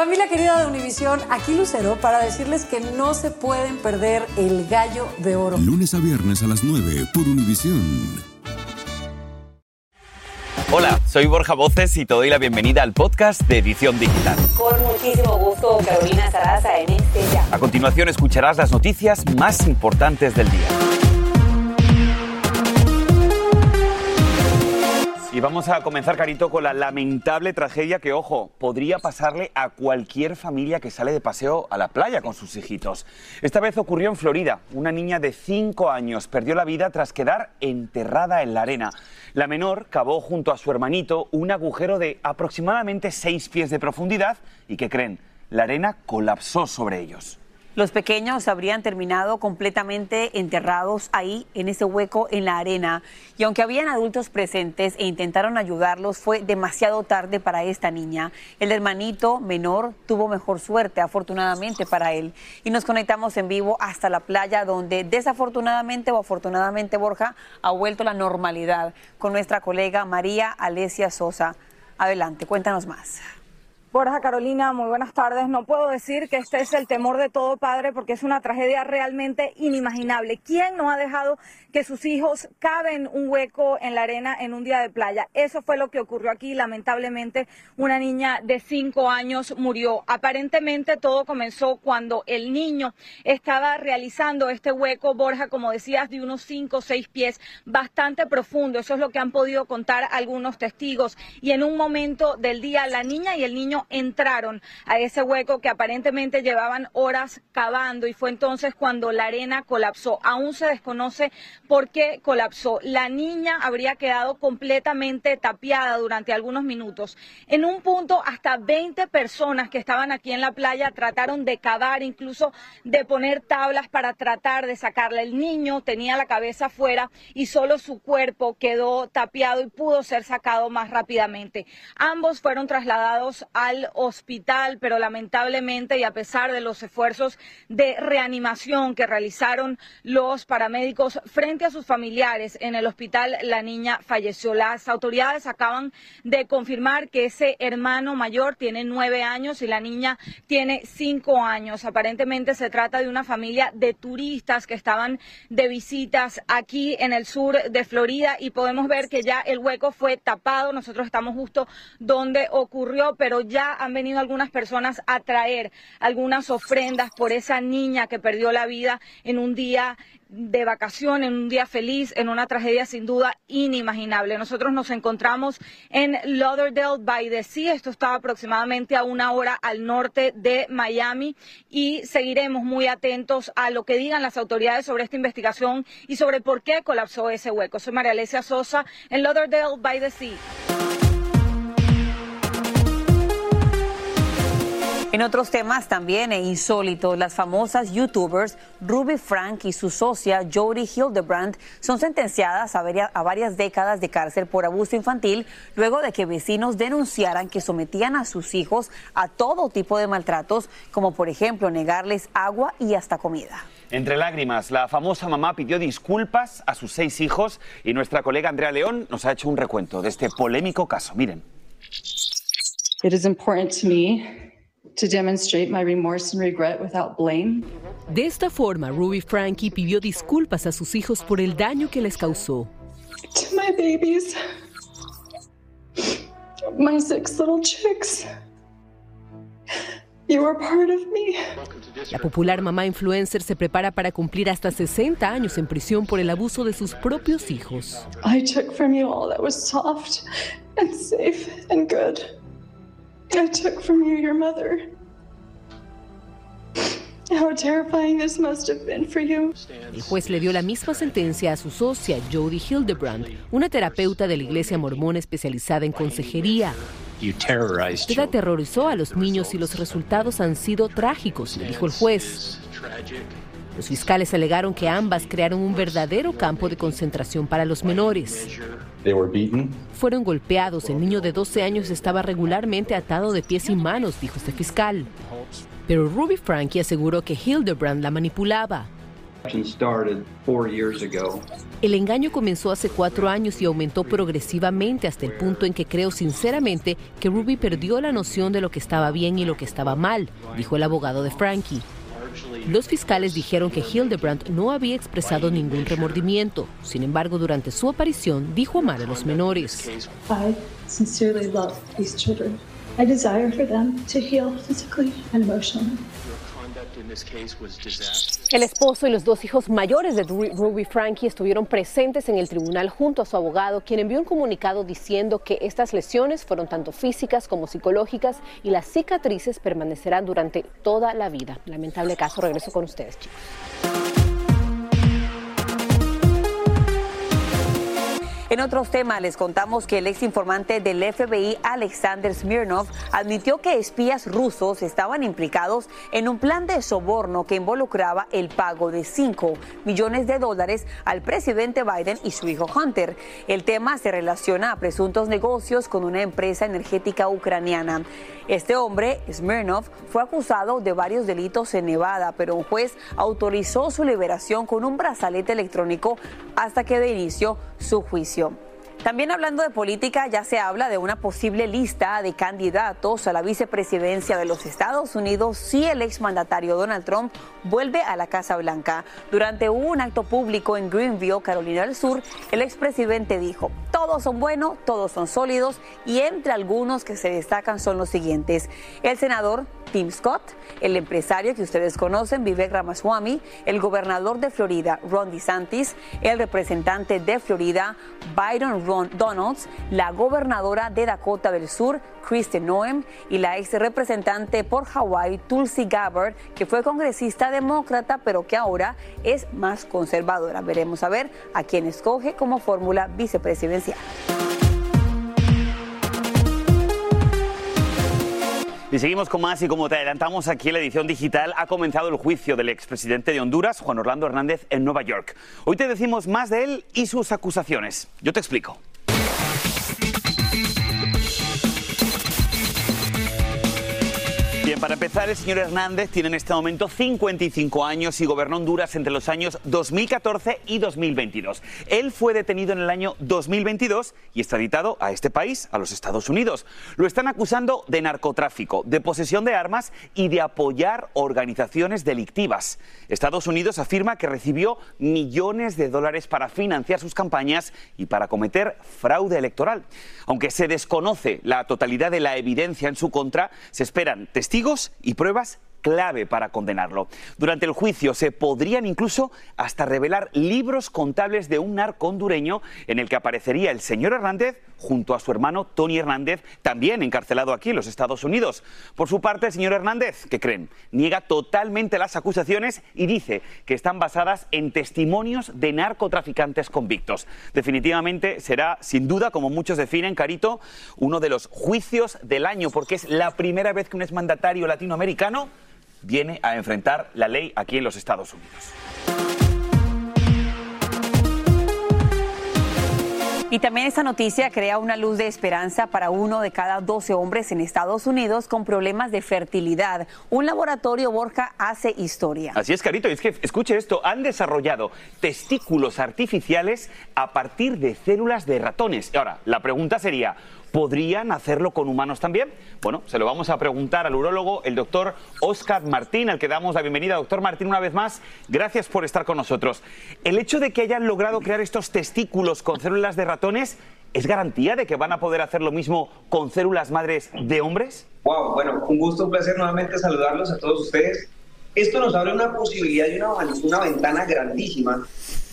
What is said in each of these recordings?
Familia querida de Univisión, aquí Lucero para decirles que no se pueden perder el gallo de oro. Lunes a viernes a las 9 por Univisión. Hola, soy Borja Voces y te doy la bienvenida al podcast de Edición Digital. Con muchísimo gusto, Carolina Sarasa en este ya. A continuación escucharás las noticias más importantes del día. Y vamos a comenzar, Carito, con la lamentable tragedia que, ojo, podría pasarle a cualquier familia que sale de paseo a la playa con sus hijitos. Esta vez ocurrió en Florida. Una niña de 5 años perdió la vida tras quedar enterrada en la arena. La menor cavó junto a su hermanito un agujero de aproximadamente 6 pies de profundidad y, ¿qué creen? La arena colapsó sobre ellos. Los pequeños habrían terminado completamente enterrados ahí, en ese hueco en la arena. Y aunque habían adultos presentes e intentaron ayudarlos, fue demasiado tarde para esta niña. El hermanito menor tuvo mejor suerte, afortunadamente para él. Y nos conectamos en vivo hasta la playa, donde desafortunadamente o afortunadamente, Borja, ha vuelto la normalidad con nuestra colega María Alesia Sosa. Adelante, cuéntanos más. Borja Carolina, muy buenas tardes. No puedo decir que este es el temor de todo padre porque es una tragedia realmente inimaginable. ¿Quién no ha dejado que sus hijos caben un hueco en la arena en un día de playa? Eso fue lo que ocurrió aquí. Lamentablemente, una niña de cinco años murió. Aparentemente todo comenzó cuando el niño estaba realizando este hueco, Borja, como decías, de unos cinco o seis pies, bastante profundo. Eso es lo que han podido contar algunos testigos. Y en un momento del día, la niña y el niño entraron a ese hueco que aparentemente llevaban horas cavando y fue entonces cuando la arena colapsó. Aún se desconoce por qué colapsó. La niña habría quedado completamente tapiada durante algunos minutos. En un punto, hasta 20 personas que estaban aquí en la playa trataron de cavar, incluso de poner tablas para tratar de sacarla. El niño tenía la cabeza afuera y solo su cuerpo quedó tapiado y pudo ser sacado más rápidamente. Ambos fueron trasladados al hospital, pero lamentablemente y a pesar de los esfuerzos de reanimación que realizaron los paramédicos frente a sus familiares en el hospital, la niña falleció. Las autoridades acaban de confirmar que ese hermano mayor tiene nueve años y la niña tiene cinco años. Aparentemente se trata de una familia de turistas que estaban de visitas aquí en el sur de Florida y podemos ver que ya el hueco fue tapado. Nosotros estamos justo donde ocurrió, pero ya han venido algunas personas a traer algunas ofrendas por esa niña que perdió la vida en un día de vacación, en un día feliz, en una tragedia sin duda inimaginable. Nosotros nos encontramos en Lauderdale by the Sea. Esto está aproximadamente a una hora al norte de Miami y seguiremos muy atentos a lo que digan las autoridades sobre esta investigación y sobre por qué colapsó ese hueco. Soy María Alesia Sosa en Lauderdale by the Sea. En otros temas también e insólitos, las famosas youtubers Ruby Frank y su socia Jodie Hildebrand son sentenciadas a, a varias décadas de cárcel por abuso infantil luego de que vecinos denunciaran que sometían a sus hijos a todo tipo de maltratos, como por ejemplo negarles agua y hasta comida. Entre lágrimas, la famosa mamá pidió disculpas a sus seis hijos y nuestra colega Andrea León nos ha hecho un recuento de este polémico caso. Miren. It is important to me to demonstrate my remorse and regret without blame. De esta forma, Ruby Frankie pidió disculpas a sus hijos por el daño que les causó. To my babies, my six little chicks. You are part of me. La popular mamá influencer se prepara para cumplir hasta 60 años en prisión por el abuso de sus propios hijos. I took from you all that was soft and safe and good. I took from you your mother. How terrifying this must have been for you. El juez le dio la misma sentencia a su socia, Jodie Hildebrand, una terapeuta de la iglesia mormona especializada en consejería. Usted aterrorizó a los niños y los resultados han sido trágicos, le dijo el juez. Los fiscales alegaron que ambas crearon un verdadero campo de concentración para los menores. Fueron golpeados. El niño de 12 años estaba regularmente atado de pies y manos, dijo este fiscal. Pero Ruby Frankie aseguró que Hildebrand la manipulaba. El engaño comenzó hace cuatro años y aumentó progresivamente hasta el punto en que creo sinceramente que Ruby perdió la noción de lo que estaba bien y lo que estaba mal, dijo el abogado de Frankie. Los fiscales dijeron que Hildebrand no había expresado ningún remordimiento. Sin embargo, durante su aparición dijo amar a los menores. I. El esposo y los dos hijos mayores de Ruby Frankie estuvieron presentes en el tribunal junto a su abogado, quien envió un comunicado diciendo que estas lesiones fueron tanto físicas como psicológicas y las cicatrices permanecerán durante toda la vida. Lamentable caso, regreso con ustedes, chicos. En otros temas les contamos que el ex informante del FBI, Alexander Smirnov, admitió que espías rusos estaban implicados en un plan de soborno que involucraba el pago de 5 millones de dólares al presidente Biden y su hijo Hunter. El tema se relaciona a presuntos negocios con una empresa energética ucraniana. Este hombre, Smirnov, fue acusado de varios delitos en Nevada, pero un juez autorizó su liberación con un brazalete electrónico hasta que de inicio su juicio. También hablando de política, ya se habla de una posible lista de candidatos a la vicepresidencia de los Estados Unidos si el exmandatario Donald Trump vuelve a la Casa Blanca. Durante un acto público en Greenville, Carolina del Sur, el expresidente dijo, todos son buenos, todos son sólidos y entre algunos que se destacan son los siguientes. El senador Tim Scott, el empresario que ustedes conocen, Vivek Ramaswamy, el gobernador de Florida, Ron DeSantis, el representante de Florida, Byron Ron Donalds, la gobernadora de Dakota del Sur, Kristen Noem, y la ex representante por Hawái, Tulsi Gabbard, que fue congresista demócrata, pero que ahora es más conservadora. Veremos a ver a quién escoge como fórmula vicepresidencial. Y seguimos con más y como te adelantamos aquí en la edición digital, ha comenzado el juicio del expresidente de Honduras, Juan Orlando Hernández, en Nueva York. Hoy te decimos más de él y sus acusaciones. Yo te explico. Para empezar, el señor Hernández tiene en este momento 55 años y gobernó Honduras entre los años 2014 y 2022. Él fue detenido en el año 2022 y extraditado a este país, a los Estados Unidos. Lo están acusando de narcotráfico, de posesión de armas y de apoyar organizaciones delictivas. Estados Unidos afirma que recibió millones de dólares para financiar sus campañas y para cometer fraude electoral. Aunque se desconoce la totalidad de la evidencia en su contra, se esperan testigos y pruebas clave para condenarlo. Durante el juicio se podrían incluso hasta revelar libros contables de un narco hondureño en el que aparecería el señor Hernández junto a su hermano Tony Hernández, también encarcelado aquí en los Estados Unidos. Por su parte, el señor Hernández, ¿qué creen? Niega totalmente las acusaciones y dice que están basadas en testimonios de narcotraficantes convictos. Definitivamente será, sin duda, como muchos definen, Carito, uno de los juicios del año, porque es la primera vez que un exmandatario latinoamericano viene a enfrentar la ley aquí en los Estados Unidos. Y también esta noticia crea una luz de esperanza para uno de cada 12 hombres en Estados Unidos con problemas de fertilidad. Un laboratorio Borja hace historia. Así es, Carito. Es que, escuche esto, han desarrollado testículos artificiales a partir de células de ratones. Ahora, la pregunta sería, ¿Podrían hacerlo con humanos también? Bueno, se lo vamos a preguntar al urólogo, el doctor Oscar Martín, al que damos la bienvenida. Doctor Martín, una vez más, gracias por estar con nosotros. El hecho de que hayan logrado crear estos testículos con células de ratones, ¿es garantía de que van a poder hacer lo mismo con células madres de hombres? Wow, bueno, un gusto, un placer nuevamente saludarlos a todos ustedes. Esto nos abre una posibilidad y una, una ventana grandísima,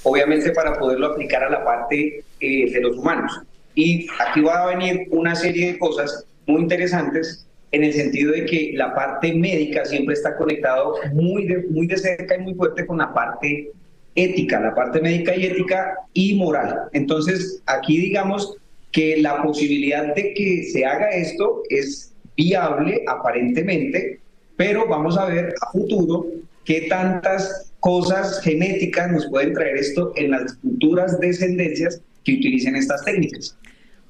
obviamente para poderlo aplicar a la parte eh, de los humanos. Y aquí va a venir una serie de cosas muy interesantes en el sentido de que la parte médica siempre está conectado muy de, muy de cerca y muy fuerte con la parte ética, la parte médica y ética y moral. Entonces, aquí digamos que la posibilidad de que se haga esto es viable aparentemente, pero vamos a ver a futuro qué tantas cosas genéticas nos pueden traer esto en las futuras descendencias que utilicen estas técnicas.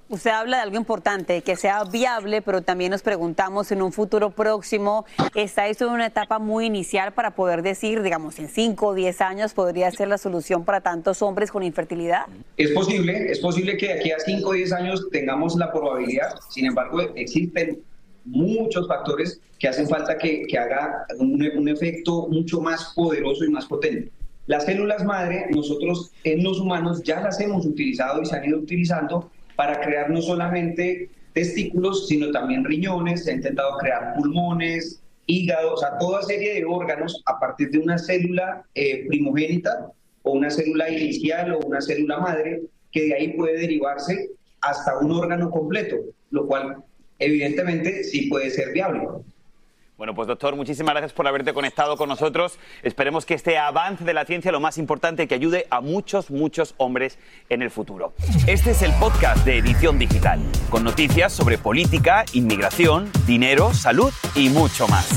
Usted habla de algo importante, que sea viable, pero también nos preguntamos en un futuro próximo, ¿está esto en una etapa muy inicial para poder decir, digamos, en 5 o 10 años podría ser la solución para tantos hombres con infertilidad? Es posible, es posible que de aquí a 5 o 10 años tengamos la probabilidad, sin embargo, existen muchos factores que hacen falta que, que haga un, un efecto mucho más poderoso y más potente. Las células madre, nosotros en los humanos ya las hemos utilizado y se han ido utilizando para crear no solamente testículos, sino también riñones, se ha intentado crear pulmones, hígado, o sea, toda serie de órganos a partir de una célula eh, primogénita o una célula inicial o una célula madre, que de ahí puede derivarse hasta un órgano completo, lo cual evidentemente sí puede ser viable. Bueno, pues doctor, muchísimas gracias por haberte conectado con nosotros. Esperemos que este avance de la ciencia, lo más importante, que ayude a muchos, muchos hombres en el futuro. Este es el podcast de Edición Digital, con noticias sobre política, inmigración, dinero, salud y mucho más.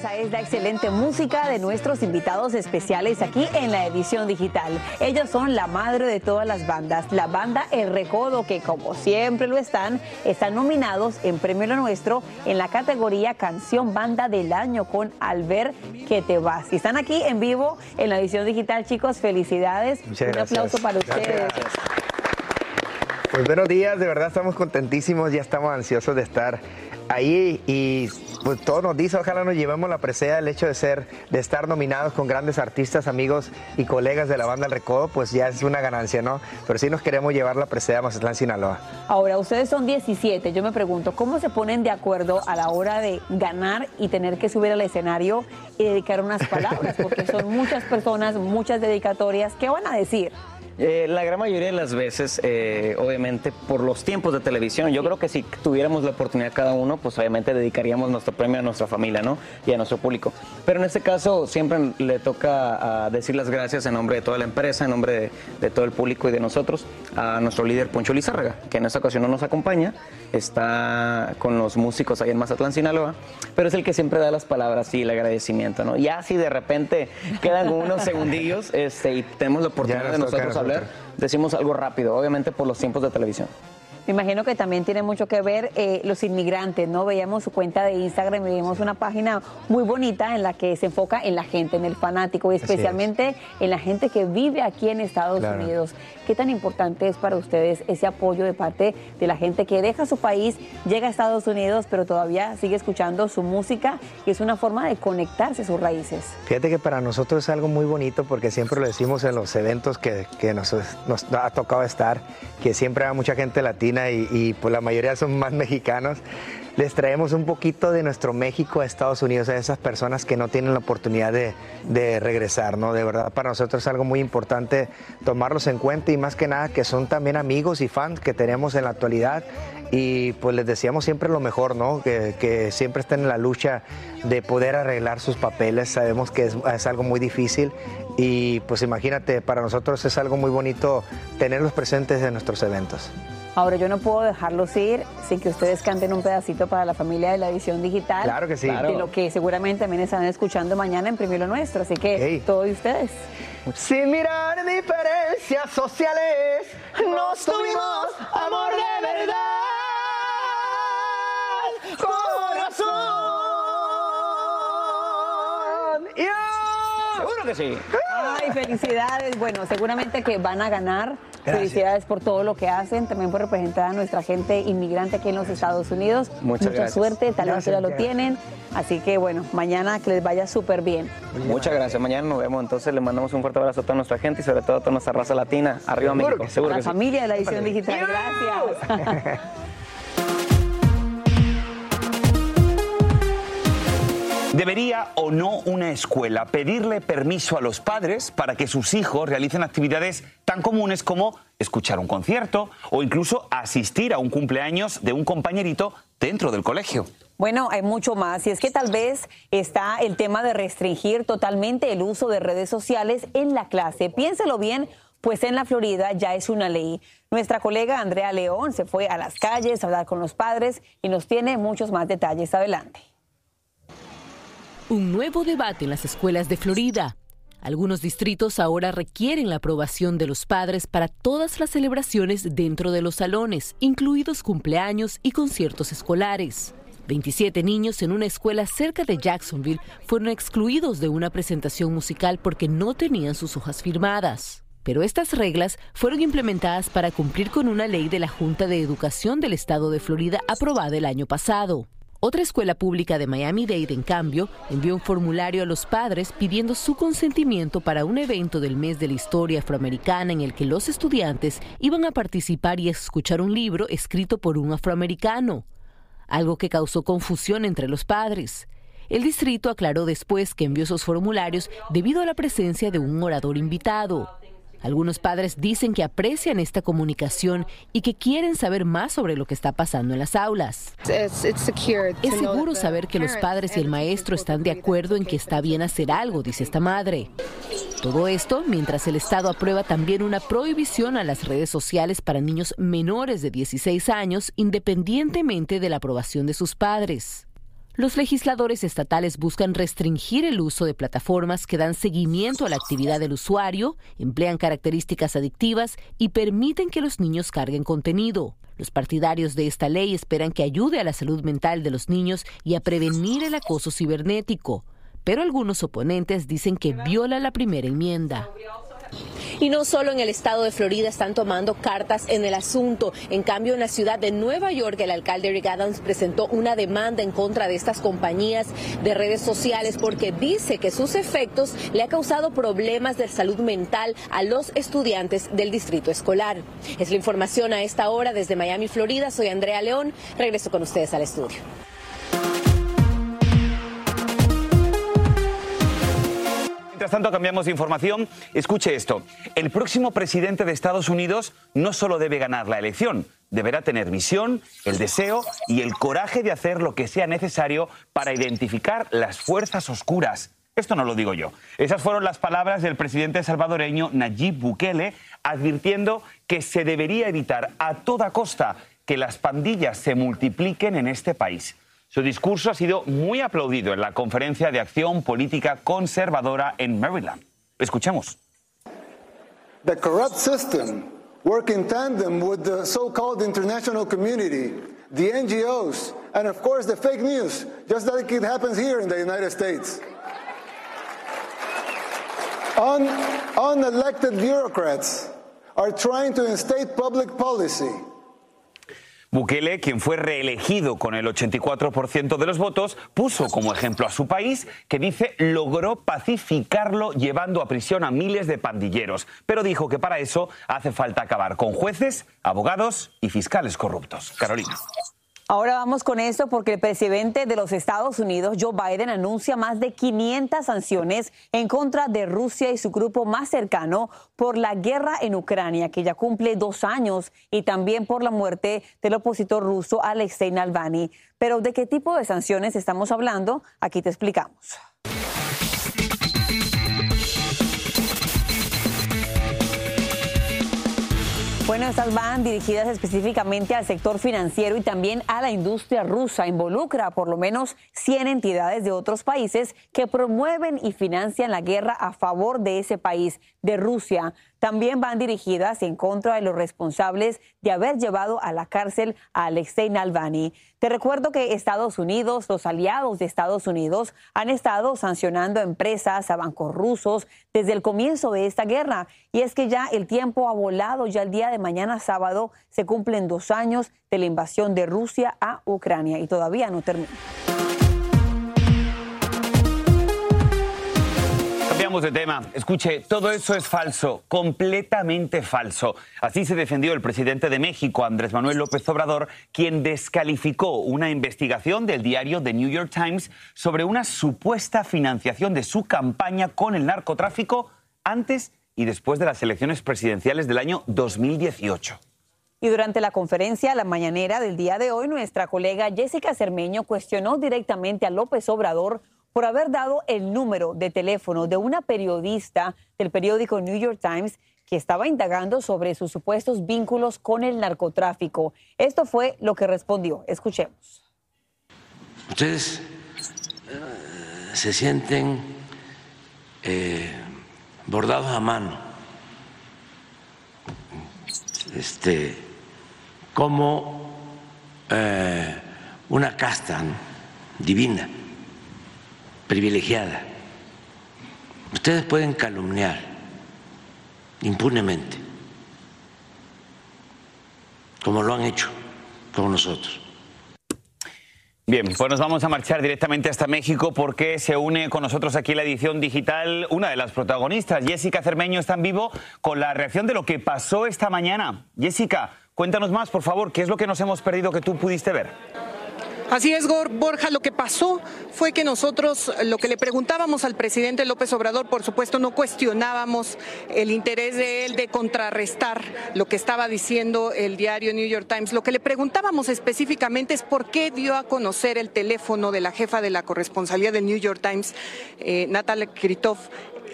Esa es la excelente música de nuestros invitados especiales aquí en la edición digital. Ellos son la madre de todas las bandas, la banda El Recodo, que como siempre lo están, están nominados en Premio Lo Nuestro en la categoría Canción Banda del Año con Albert Que Te Vas. Y están aquí en vivo en la edición digital, chicos. Felicidades. Muchas Un gracias. aplauso para ustedes. Pues buenos días, de verdad estamos contentísimos, ya estamos ansiosos de estar ahí y pues todo nos dice, ojalá nos llevemos la presea el hecho de ser, de estar nominados con grandes artistas, amigos y colegas de la banda El Recodo, pues ya es una ganancia, ¿no? Pero sí nos queremos llevar la presea a Mazatlán, Sinaloa. Ahora, ustedes son 17. Yo me pregunto, ¿cómo se ponen de acuerdo a la hora de ganar y tener que subir al escenario y dedicar unas palabras? Porque son muchas personas, muchas dedicatorias. ¿Qué van a decir? Eh, la gran mayoría de las veces, eh, obviamente, por los tiempos de televisión, yo creo que si tuviéramos la oportunidad cada uno, pues obviamente dedicaríamos nuestro premio a nuestra familia, ¿no? Y a nuestro público. Pero en este caso siempre le toca decir las gracias en nombre de toda la empresa, en nombre de, de todo el público y de nosotros, a nuestro líder Poncho Lizárraga, que en esta ocasión no nos acompaña, está con los músicos ahí en Mazatlán, Sinaloa, pero es el que siempre da las palabras y el agradecimiento, ¿no? Ya si de repente quedan unos segundillos este, y tenemos la oportunidad de nosotros hablar, decimos algo rápido, obviamente por los tiempos de televisión. Me imagino que también tiene mucho que ver eh, los inmigrantes, ¿no? Veíamos su cuenta de Instagram y vimos una página muy bonita en la que se enfoca en la gente, en el fanático y es. especialmente en la gente que vive aquí en Estados Claro. Unidos. ¿Qué tan importante es para ustedes ese apoyo de parte de la gente que deja su país, llega a Estados Unidos, pero todavía sigue escuchando su música y es una forma de conectarse a sus raíces? Fíjate que para nosotros es algo muy bonito porque siempre lo decimos en los eventos que, que nos, nos ha tocado estar, que siempre hay mucha gente latina y, y, pues la mayoría son más mexicanos. Les traemos un poquito de nuestro México a Estados Unidos a esas personas que no tienen la oportunidad de, de regresar, ¿no? De verdad, para nosotros es algo muy importante tomarlos en cuenta y más que nada que son también amigos y fans que tenemos en la actualidad y pues les deseamos siempre lo mejor, ¿no? Que, que siempre estén en la lucha de poder arreglar sus papeles. Sabemos que es, es algo muy difícil y pues imagínate, para nosotros es algo muy bonito tenerlos presentes en nuestros eventos. Ahora yo no puedo dejarlos ir sin que ustedes canten un pedacito para la familia de la edición digital. Claro que sí. De lo que seguramente también estarán escuchando mañana en Primero Nuestro. Así que Ok. todo de ustedes. Sin mirar diferencias sociales, nos tuvimos amor de verdad. Corazón. ¡Ya! Seguro que sí. Ay, felicidades. Bueno, seguramente que van a ganar. Felicidades por todo lo que hacen, también por representar a nuestra gente inmigrante aquí en los Estados Unidos. Muchas Mucha gracias. suerte, talento ya lo tienen. Así que bueno, mañana que les vaya súper bien. Muchas gracias. Mañana nos vemos. Entonces le mandamos un fuerte abrazo a toda nuestra gente y sobre todo a toda nuestra raza latina. Arriba México. Seguro A la que sí. familia de la edición digital. Gracias. ¿Debería o no una escuela pedirle permiso a los padres para que sus hijos realicen actividades tan comunes como escuchar un concierto o incluso asistir a un cumpleaños de un compañerito dentro del colegio? Bueno, hay mucho más. Y es que tal vez está el tema de restringir totalmente el uso de redes sociales en la clase. Piénselo bien, pues en la Florida ya es una ley. Nuestra colega Andrea León se fue a las calles a hablar con los padres y nos tiene muchos más detalles. Adelante. Un nuevo debate en las escuelas de Florida. Algunos distritos ahora requieren la aprobación de los padres para todas las celebraciones dentro de los salones, incluidos cumpleaños y conciertos escolares. 27 niños en una escuela cerca de Jacksonville fueron excluidos de una presentación musical porque no tenían sus hojas firmadas. Pero estas reglas fueron implementadas para cumplir con una ley de la Junta de Educación del Estado de Florida aprobada el año pasado. Otra escuela pública de Miami-Dade, en cambio, envió un formulario a los padres pidiendo su consentimiento para un evento del mes de la historia afroamericana en el que los estudiantes iban a participar y escuchar un libro escrito por un afroamericano, algo que causó confusión entre los padres. El distrito aclaró después que envió esos formularios debido a la presencia de un orador invitado. Algunos padres dicen que aprecian esta comunicación y que quieren saber más sobre lo que está pasando en las aulas. Es seguro saber que los padres y el maestro están de acuerdo en que está bien hacer algo, dice esta madre. Todo esto mientras el Estado aprueba también una prohibición a las redes sociales para niños menores de 16 años, independientemente de la aprobación de sus padres. Los legisladores estatales buscan restringir el uso de plataformas que dan seguimiento a la actividad del usuario, emplean características adictivas y permiten que los niños carguen contenido. Los partidarios de esta ley esperan que ayude a la salud mental de los niños y a prevenir el acoso cibernético. Pero algunos oponentes dicen que viola la primera enmienda. Y no solo en el estado de Florida están tomando cartas en el asunto. En cambio, en la ciudad de Nueva York, el alcalde Rick Adams presentó una demanda en contra de estas compañías de redes sociales porque dice que sus efectos le ha causado problemas de salud mental a los estudiantes del distrito escolar. Es la información a esta hora desde Miami, Florida. Soy Andrea León. Regreso con ustedes al estudio. Mientras tanto, cambiamos de información. Escuche esto. El próximo presidente de Estados Unidos no solo debe ganar la elección, deberá tener visión, el deseo y el coraje de hacer lo que sea necesario para identificar las fuerzas oscuras. Esto no lo digo yo. Esas fueron las palabras del presidente salvadoreño Nayib Bukele, advirtiendo que se debería evitar a toda costa que las pandillas se multipliquen en este país. Su discurso ha sido muy aplaudido en la Conferencia de Acción Política Conservadora en Maryland. Escuchemos. The corrupt system work in tandem with the so-called international community, the NGOs, and of course the fake news, just like it happens here in the United States. Un- unelected bureaucrats are trying to instate public policy. Bukele, quien fue reelegido con el 84% de los votos, puso como ejemplo a su país, que dice logró pacificarlo llevando a prisión a miles de pandilleros, pero dijo que para eso hace falta acabar con jueces, abogados y fiscales corruptos. Carolina. Ahora vamos con esto porque el presidente de los Estados Unidos, Joe Biden, anuncia más de 500 sanciones en contra de Rusia y su grupo más cercano por la guerra en Ucrania, que ya cumple dos años, y también por la muerte del opositor ruso Alexei Navalny. Pero ¿de qué tipo de sanciones estamos hablando? Aquí te explicamos. Bueno, estas van dirigidas específicamente al sector financiero y también a la industria rusa. Involucra a por lo menos 100 entidades de otros países que promueven y financian la guerra a favor de ese país, de Rusia. También van dirigidas en contra de los responsables de haber llevado a la cárcel a Alexei Navalny. Te recuerdo que Estados Unidos, los aliados de Estados Unidos, han estado sancionando empresas a bancos rusos desde el comienzo de esta guerra. Y es que ya el tiempo ha volado, ya el día de mañana sábado se cumplen dos años de la invasión de Rusia a Ucrania y todavía no termina. Cambiamos de tema. Escuche, todo eso es falso, completamente falso. Así se defendió el presidente de México, Andrés Manuel López Obrador, quien descalificó una investigación del diario The New York Times sobre una supuesta financiación de su campaña con el narcotráfico antes y después de las elecciones presidenciales del año 2018. Y durante la conferencia La Mañanera del día de hoy, nuestra colega Jessica Cermeño cuestionó directamente a López Obrador por haber dado el número de teléfono de una periodista del periódico New York Times que estaba indagando sobre sus supuestos vínculos con el narcotráfico. Esto fue lo que respondió. Escuchemos. Ustedes eh, se sienten eh, bordados a mano, este, como eh, una casta divina privilegiada. Ustedes pueden calumniar impunemente, como lo han hecho con nosotros. Bien, pues nos vamos a marchar directamente hasta México porque se une con nosotros aquí la edición digital una de las protagonistas. Jessica Cermeño está en vivo con la reacción de lo que pasó esta mañana. Jessica, cuéntanos más, por favor, ¿qué es lo que nos hemos perdido que tú pudiste ver? Así es, Borja, lo que pasó fue que nosotros lo que le preguntábamos al presidente López Obrador, por supuesto, no cuestionábamos el interés de él de contrarrestar lo que estaba diciendo el diario New York Times. Lo que le preguntábamos específicamente es por qué dio a conocer el teléfono de la jefa de la corresponsalía del New York Times, eh, Natalia Kritov,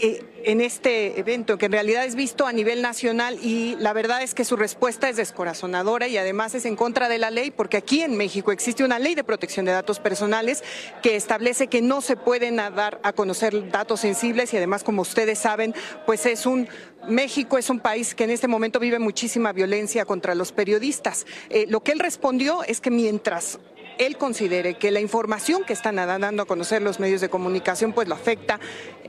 eh, en este evento, que en realidad es visto a nivel nacional y la verdad es que su respuesta es descorazonadora y además es en contra de la ley, porque aquí en México existe una ley de protección de datos personales que establece que no se pueden dar a conocer datos sensibles y además, como ustedes saben, pues es un México es un país que en este momento vive muchísima violencia contra los periodistas. Eh, lo que él respondió es que mientras él considere que la información que están dando a conocer los medios de comunicación pues lo afecta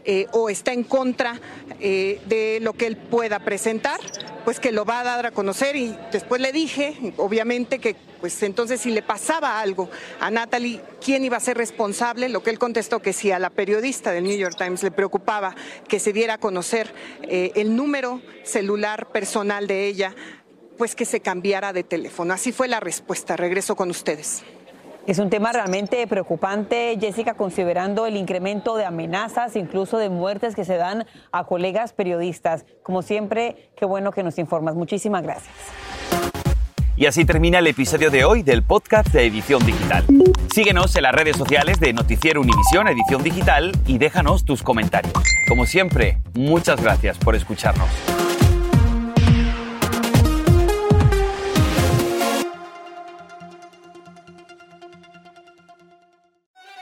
eh, o está en contra eh, de lo que él pueda presentar, pues que lo va a dar a conocer y después le dije, obviamente, que pues entonces si le pasaba algo a Natalie, ¿quién iba a ser responsable? Lo que él contestó que si a la periodista del New York Times le preocupaba que se diera a conocer eh, el número celular personal de ella, pues que se cambiara de teléfono. Así fue la respuesta. Regreso con ustedes. Es un tema realmente preocupante, Jessica, considerando el incremento de amenazas, incluso de muertes que se dan a colegas periodistas. Como siempre, qué bueno que nos informas. Muchísimas gracias. Y así termina el episodio de hoy del podcast de Edición Digital. Síguenos en las redes sociales de Noticiero Univisión Edición Digital y déjanos tus comentarios. Como siempre, muchas gracias por escucharnos.